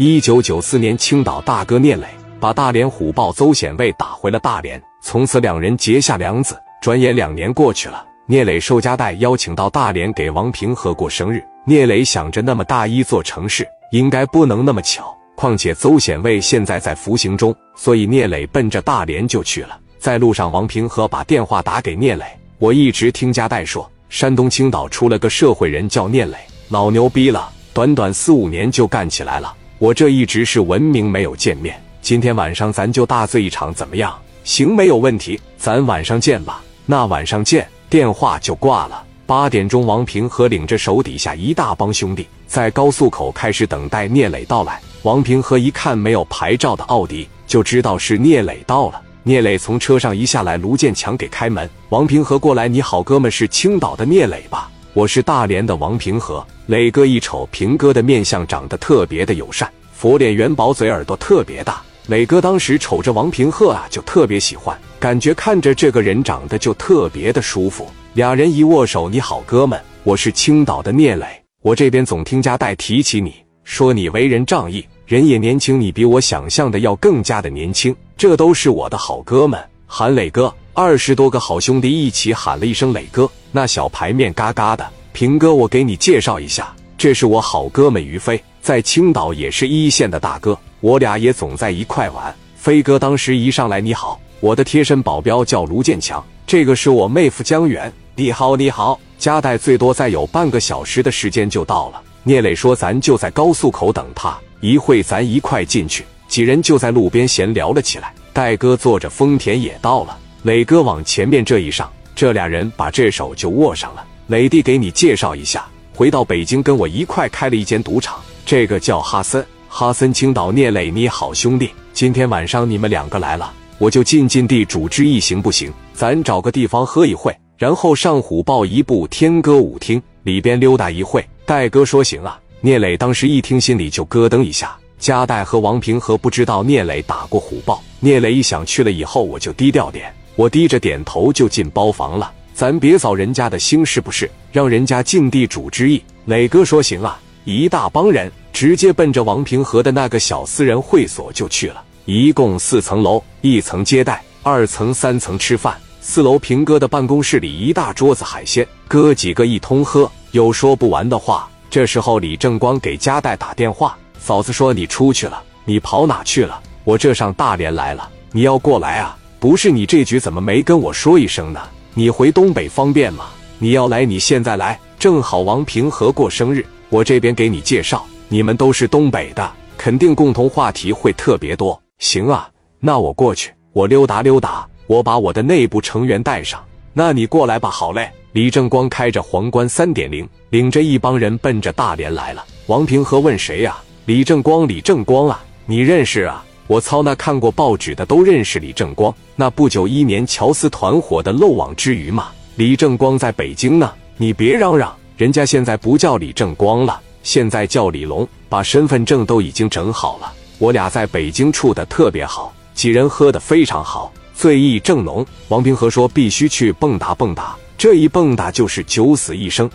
一九九四年，青岛大哥聂磊把大连虎豹邹显卫打回了大连，从此两人结下梁子。转眼两年过去了，聂磊受家代邀请到大连给王平和过生日。聂磊想着，那么大一座城市，应该不能那么巧。况且邹显卫现在在服刑中，所以聂磊奔着大连就去了。在路上，王平和把电话打给聂磊：“我一直听家代说，山东青岛出了个社会人叫聂磊，老牛逼了，短短四五年就干起来了。我这一直是闻名没有见面，今天晚上咱就大醉一场，怎么样？行，没有问题，咱晚上见吧。那晚上见。”电话就挂了。八点钟，王平和领着手底下一大帮兄弟在高速口开始等待聂磊到来。王平和一看没有牌照的奥迪，就知道是聂磊到了。聂磊从车上一下来，卢建强给开门。王平和过来，你好，哥们，是青岛的聂磊吧？我是大连的王平和。磊哥一瞅平哥的面相，长得特别的友善，佛脸元宝嘴，耳朵特别大。磊哥当时瞅着王平和啊，就特别喜欢，感觉看着这个人长得就特别的舒服。俩人一握手，你好，哥们，我是青岛的聂磊，我这边总听家代提起你。说你为人仗义，人也年轻，你比我想象的要更加的年轻。这都是我的好哥们，喊磊哥。二十多个好兄弟一起喊了一声磊哥，那小牌面嘎嘎的。平哥，我给你介绍一下，这是我好哥们于飞，在青岛也是一线的大哥，我俩也总在一块玩。飞哥当时一上来，你好，我的贴身保镖叫卢建强，这个是我妹夫江远。你好，你好，加代最多再有半个小时的时间就到了。聂磊说：“咱就在高速口等他，一会咱一块进去。”几人就在路边闲聊了起来。戴哥坐着丰田也到了，磊哥往前面这一上，这俩人把这手就握上了。磊弟，给你介绍一下，回到北京跟我一块开了一间赌场，这个叫哈森。哈森，青岛聂磊，你好兄弟，今天晚上你们两个来了，我就尽尽地主之谊，行不行？咱找个地方喝一会，然后上虎豹一部天歌舞厅里边溜达一会。戴哥说：“行啊。”聂磊当时一听，心里就咯噔一下。加代和王平和不知道聂磊打过虎豹。聂磊一想，去了以后我就低调点。我低着点头就进包房了。咱别扫人家的兴，是不是？让人家尽地主之谊。磊哥说：“行啊。”一大帮人直接奔着王平和的那个小私人会所就去了。一共四层楼，一层接待，二层、三层吃饭。四楼平哥的办公室里一大桌子海鲜，哥几个一通喝。有说不完的话。这时候，李正光给佳代打电话：“嫂子说你出去了，你跑哪去了？我这上大连来了，你要过来啊？不是你这局怎么没跟我说一声呢？你回东北方便吗？你要来，你现在来，正好王平和过生日，我这边给你介绍，你们都是东北的，肯定共同话题会特别多。行啊，那我过去，我溜达溜达，我把我的内部成员带上。那你过来吧，好嘞。”李正光开着皇冠三点零，领着一帮人奔着大连来了。王平和问谁呀？李正光，李正光啊，你认识啊？我操，那看过报纸的都认识李正光，那不久一年乔斯团伙的漏网之鱼嘛。李正光在北京呢，你别嚷嚷，人家现在不叫李正光了，现在叫李龙，把身份证都已经整好了。我俩在北京处的特别好，几人喝的非常好，醉意正浓。王平和说必须去蹦跶蹦跶。这一蹦跶就是九死一生。